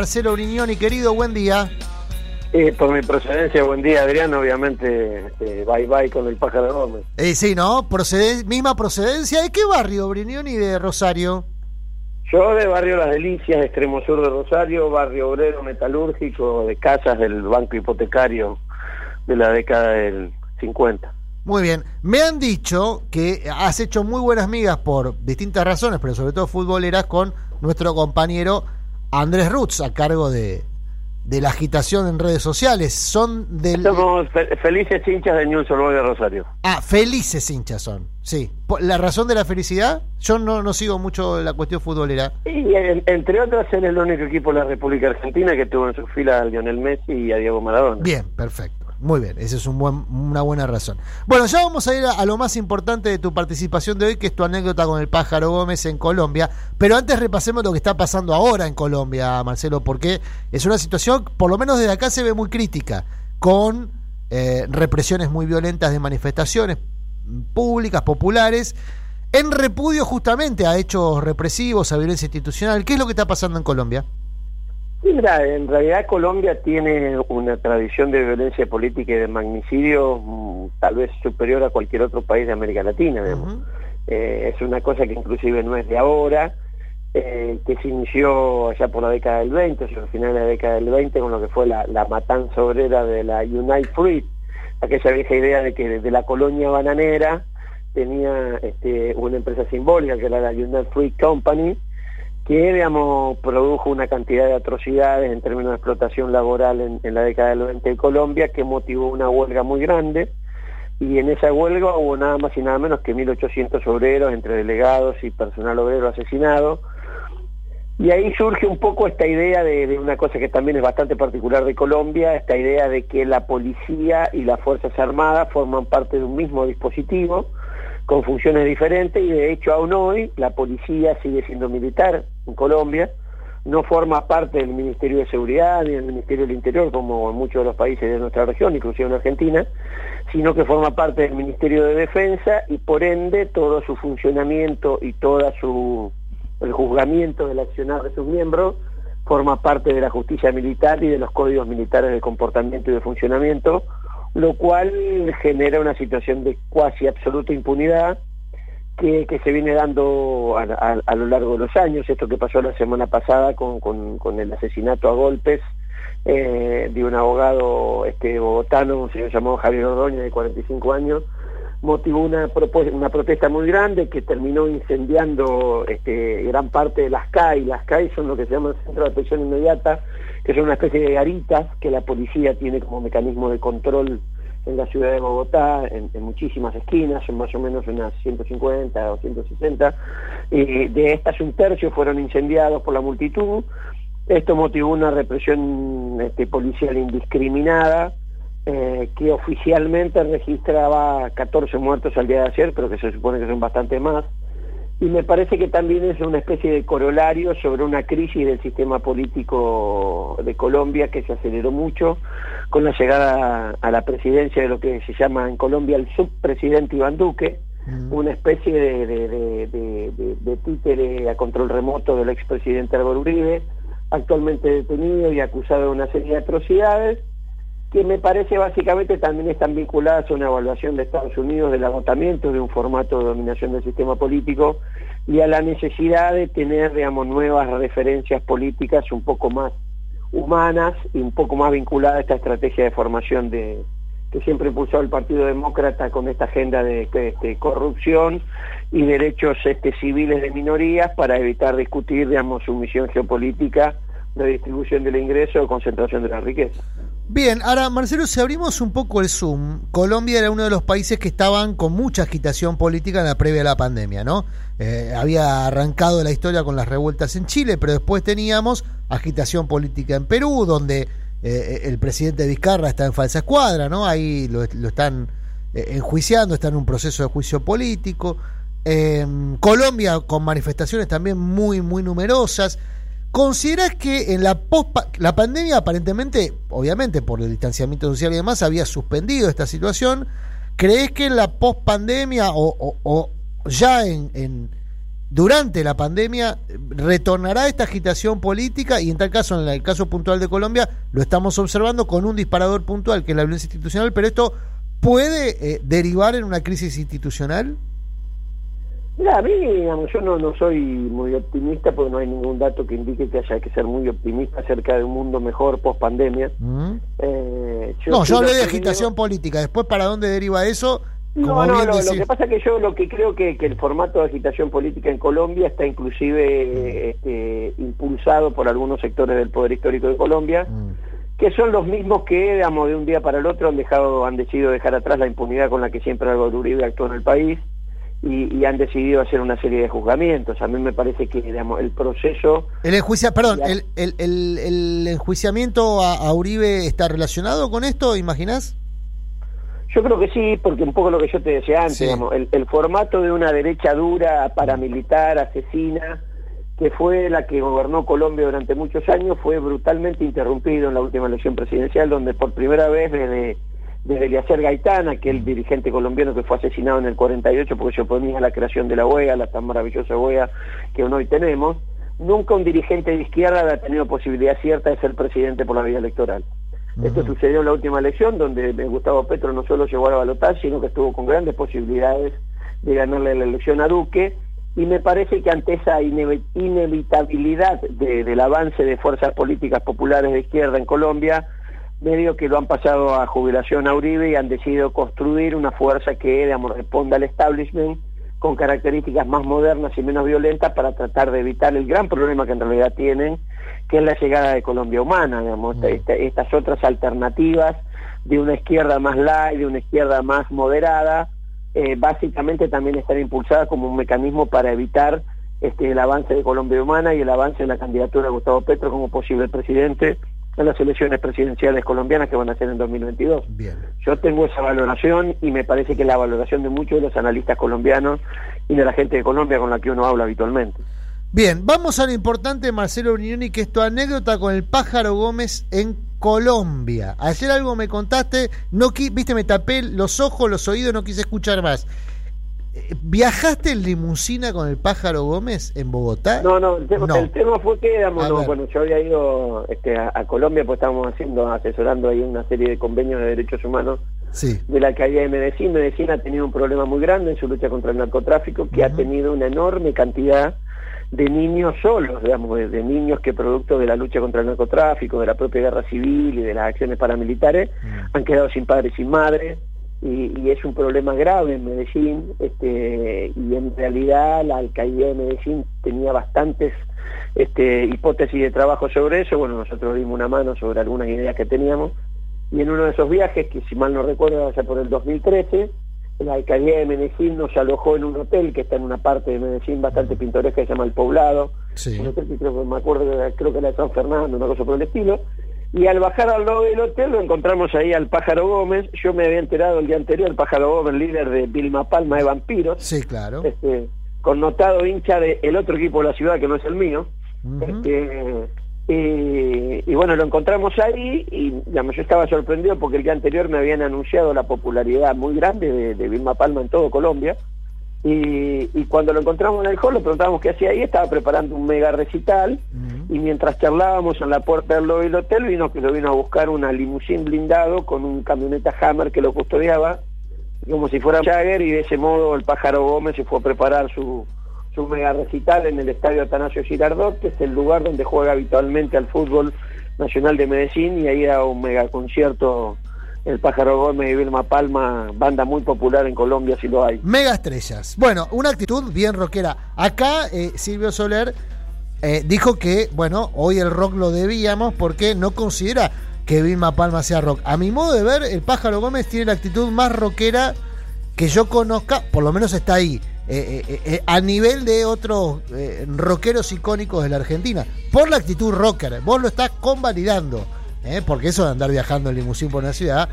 Marcelo Brignoni, querido, buen día. Eh, por mi procedencia, buen día Adrián, obviamente eh, bye bye con el pájaro Gómez. Eh, sí, ¿no? Proceden misma procedencia. ¿De qué barrio, Brignoni, de Rosario? Yo de barrio Las Delicias, extremo sur de Rosario, barrio obrero metalúrgico, de casas del banco hipotecario de la década del 50. Muy bien. Me han dicho que has hecho muy buenas migas por distintas razones, pero sobre todo futboleras, con nuestro compañero Andrés Rutz, a cargo de, de la agitación en redes sociales. Son del. Somos fe- felices hinchas de Newell's Old Boys de Rosario. Ah, felices hinchas son. Sí. ¿La razón de la felicidad? Yo no, no sigo mucho la cuestión futbolera. Y en- entre otros, es el único equipo de la República Argentina que tuvo en su fila a Lionel Messi y a Diego Maradona. Bien, perfecto. Muy bien, esa es un buen, una buena razón. Bueno, ya vamos a ir a, lo más importante de tu participación de hoy, que es tu anécdota con el pájaro Gómez en Colombia. Pero antes repasemos lo que está pasando ahora en Colombia, Marcelo, porque es una situación, por lo menos desde acá se ve muy crítica, con eh, represiones muy violentas de manifestaciones públicas, populares, en repudio justamente a hechos represivos, a violencia institucional. ¿Qué es lo que está pasando en Colombia? Sí, mira, en realidad Colombia tiene una tradición de violencia política y de magnicidio mm, tal vez superior a cualquier otro país de América Latina. Eh, es una cosa que inclusive no es de ahora, eh, que se inició allá por la década del 20, o sea, al final de la década del 20, con lo que fue la, la matanza obrera de la Unite Fruit, aquella vieja idea de que desde la colonia bananera tenía este, una empresa simbólica que era la Unite Fruit Company, que digamos, produjo una cantidad de atrocidades en términos de explotación laboral en, en la década del 20 de Colombia, que motivó una huelga muy grande, y en esa huelga hubo nada más y nada menos que 1.800 obreros, entre delegados y personal obrero asesinado, y ahí surge un poco esta idea de, de una cosa que también es bastante particular de Colombia, esta idea de que la policía y las Fuerzas Armadas forman parte de un mismo dispositivo, con funciones diferentes, y de hecho aún hoy la policía sigue siendo militar en Colombia, no forma parte del Ministerio de Seguridad ni del Ministerio del Interior, como en muchos de los países de nuestra región, inclusive en Argentina, sino que forma parte del Ministerio de Defensa y por ende todo su funcionamiento y toda su el juzgamiento del accionar de sus miembros forma parte de la justicia militar y de los códigos militares de comportamiento y de funcionamiento, lo cual genera una situación de cuasi absoluta impunidad que, que se viene dando a, lo largo de los años, esto que pasó la semana pasada con, con- con el asesinato a golpes eh, de un abogado este bogotano, un señor llamado Javier Ordóñez, de 45 años, motivó una, una protesta muy grande que terminó incendiando este, gran parte de las CAI. Las CAI son lo que se llama Centro de Atención Inmediata, que son una especie de garitas que la policía tiene como mecanismo de control en la ciudad de Bogotá, en, muchísimas esquinas, son más o menos unas 150 o 160. Y de estas un tercio fueron incendiados por la multitud. Esto motivó una represión este, policial indiscriminada, eh, que oficialmente registraba 14 muertos al día de ayer, pero que se supone que son bastante más. Y me parece que también es una especie de corolario sobre una crisis del sistema político de Colombia que se aceleró mucho con la llegada a la presidencia de lo que se llama en Colombia el subpresidente Iván Duque, una especie de- de títere a control remoto del expresidente Álvaro Uribe, actualmente detenido y acusado de una serie de atrocidades, que me parece básicamente también están vinculadas a una evaluación de Estados Unidos del agotamiento de un formato de dominación del sistema político y a la necesidad de tener, digamos, nuevas referencias políticas un poco más humanas y un poco más vinculadas a esta estrategia de formación de que siempre impulsó el Partido Demócrata con esta agenda de, de corrupción y derechos este, civiles de minorías para evitar discutir, digamos, su misión geopolítica de distribución del ingreso o concentración de la riqueza. Bien, ahora Marcelo, si abrimos un poco el Zoom, Colombia era uno de los países que estaban con mucha agitación política en la previa a la pandemia, ¿no? Eh, había arrancado la historia con las revueltas en Chile, pero después teníamos agitación política en Perú, donde eh, el presidente Vizcarra está en falsa escuadra, ¿no? Ahí lo, están eh, enjuiciando, está en un proceso de juicio político. Eh, Colombia con manifestaciones también muy, muy numerosas. ¿Consideras que en la post la pandemia aparentemente, obviamente por el distanciamiento social y demás, había suspendido esta situación? ¿Crees que en la post pandemia o ya en, en, durante la pandemia retornará esta agitación política y en tal caso, en el caso puntual de Colombia, lo estamos observando con un disparador puntual que es la violencia institucional, pero esto puede eh, derivar en una crisis institucional. Mira, a mí, digamos, yo no, no soy muy optimista porque no hay ningún dato que indique que haya que ser muy optimista acerca de un mundo mejor post pandemia. Mm. Eh, no, yo hablé de agitación política. Después, ¿para dónde deriva eso? No, no, lo que pasa es que yo lo que creo que, que el formato de agitación política en Colombia está inclusive este, impulsado por algunos sectores del poder histórico de Colombia, mm. que son los mismos que, digamos, de un día para el otro han dejado, han decidido dejar atrás la impunidad con la que siempre Álvaro Uribe actuó en el país y, han decidido hacer una serie de juzgamientos. A mí me parece que, digamos, el proceso... El enjuicia, perdón, el, el, el, enjuiciamiento a, a Uribe está relacionado con esto, imaginás? Yo creo que sí, porque un poco lo que yo te decía antes, el, formato de una derecha dura, paramilitar, asesina, que fue la que gobernó Colombia durante muchos años, fue brutalmente interrumpido en la última elección presidencial, donde por primera vez desde, desde Eliezer Gaitán, aquel dirigente colombiano que fue asesinado en el 48 porque se oponía a la creación de la OEA, la tan maravillosa OEA que hoy tenemos, nunca un dirigente de izquierda ha tenido posibilidad cierta de ser presidente por la vía electoral. Esto sucedió en la última elección, donde Gustavo Petro no solo llegó a balotaje, sino que estuvo con grandes posibilidades de ganarle la elección a Duque, y me parece que ante esa inevitabilidad del avance de fuerzas políticas populares de izquierda en Colombia, medio que lo han pasado a jubilación a Uribe y han decidido construir una fuerza que, digamos, responda al establishment con características más modernas y menos violentas para tratar de evitar el gran problema que en realidad tienen, que es la llegada de Colombia Humana, digamos, mm. estas otras alternativas de una izquierda más light, de una izquierda más moderada, eh, básicamente también están impulsadas como un mecanismo para evitar este, el avance de Colombia Humana y el avance de la candidatura de Gustavo Petro como posible presidente en las elecciones presidenciales colombianas que van a ser en 2022. Bien. Yo tengo esa valoración y me parece que la valoración de muchos de los analistas colombianos y de la gente de Colombia con la que uno habla habitualmente. Bien, vamos a lo importante, Marcelo Unioni, que es tu anécdota con el pájaro Gómez en Colombia. Ayer algo me contaste, no viste, me tapé los ojos, los oídos, no quise escuchar más. ¿Viajaste en limusina con el pájaro Gómez en Bogotá? No, no, el tema, fue que digamos, bueno, yo había ido este, a, Colombia, pues estábamos haciendo, asesorando ahí una serie de convenios de derechos humanos de la calle de Medellín. Medellín ha tenido un problema muy grande en su lucha contra el narcotráfico, que ha tenido una enorme cantidad de niños solos, digamos, de, niños que producto de la lucha contra el narcotráfico, de la propia guerra civil y de las acciones paramilitares, han quedado sin padres y sin madres y, es un problema grave en Medellín este, y en realidad la alcaldía de Medellín tenía bastantes este, hipótesis de trabajo sobre eso, bueno, nosotros dimos una mano sobre algunas ideas que teníamos. Y en uno de esos viajes, que si mal no recuerdo va a ser por el 2013, la alcaldía de Medellín nos alojó en un hotel que está en una parte de Medellín bastante pintoresca que se llama El Poblado, un hotel que creo que me acuerdo, creo que era de San Fernando, una cosa por el estilo, y al bajar al lado del hotel lo encontramos ahí al Pájaro Gómez. Yo me había enterado el día anterior, el Pájaro Gómez, líder de Vilma Palma de Vampiros. Sí, claro. Este, connotado hincha del otro equipo de la ciudad que no es el mío. este, y, bueno, lo encontramos ahí y digamos, yo estaba sorprendido porque el día anterior me habían anunciado la popularidad muy grande de, de Vilma Palma en todo Colombia. Y, cuando lo encontramos en el hall, le preguntábamos qué hacía ahí, estaba preparando un mega recital, y mientras charlábamos en la puerta del hotel, vino que lo vino a buscar una limusín blindado con un camioneta Hammer que lo custodiaba, como si fuera Jagger, y de ese modo el pájaro Gómez se fue a preparar su, su mega recital en el estadio Atanasio Girardot, que es el lugar donde juega habitualmente al fútbol nacional de Medellín, y ahí era un mega concierto el Pájaro Gómez y Vilma Palma, banda muy popular en Colombia, si lo hay. Mega estrellas. Bueno, una actitud bien rockera. Acá eh, Silvio Soler eh, dijo que, bueno, hoy el rock lo debíamos porque no considera que Vilma Palma sea rock. A mi modo de ver, el Pájaro Gómez tiene la actitud más rockera que yo conozca, por lo menos está ahí. Eh, a nivel de otros rockeros icónicos de la Argentina, por la actitud rocker, vos lo estás convalidando. ¿eh? porque eso de andar viajando en limusín por una ciudad,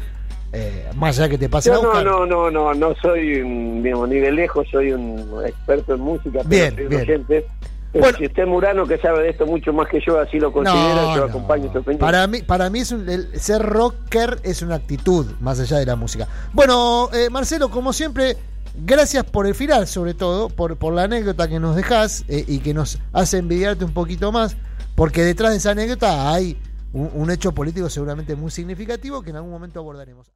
eh, más allá que te pase no, No, no, no, no, soy, digamos, ni de lejos soy un experto en música, bien, bien. Bueno, si usted Murano, que sabe de esto mucho más que yo, así lo considera, no, yo no. acompaño su opinión. Para mí, para mí es un, ser rocker es una actitud, más allá de la música. Bueno, eh, Marcelo, como siempre, gracias por el final, sobre todo, por, por la anécdota que nos dejas eh, y que nos hace envidiarte un poquito más, porque detrás de esa anécdota hay un hecho político seguramente muy significativo que en algún momento abordaremos.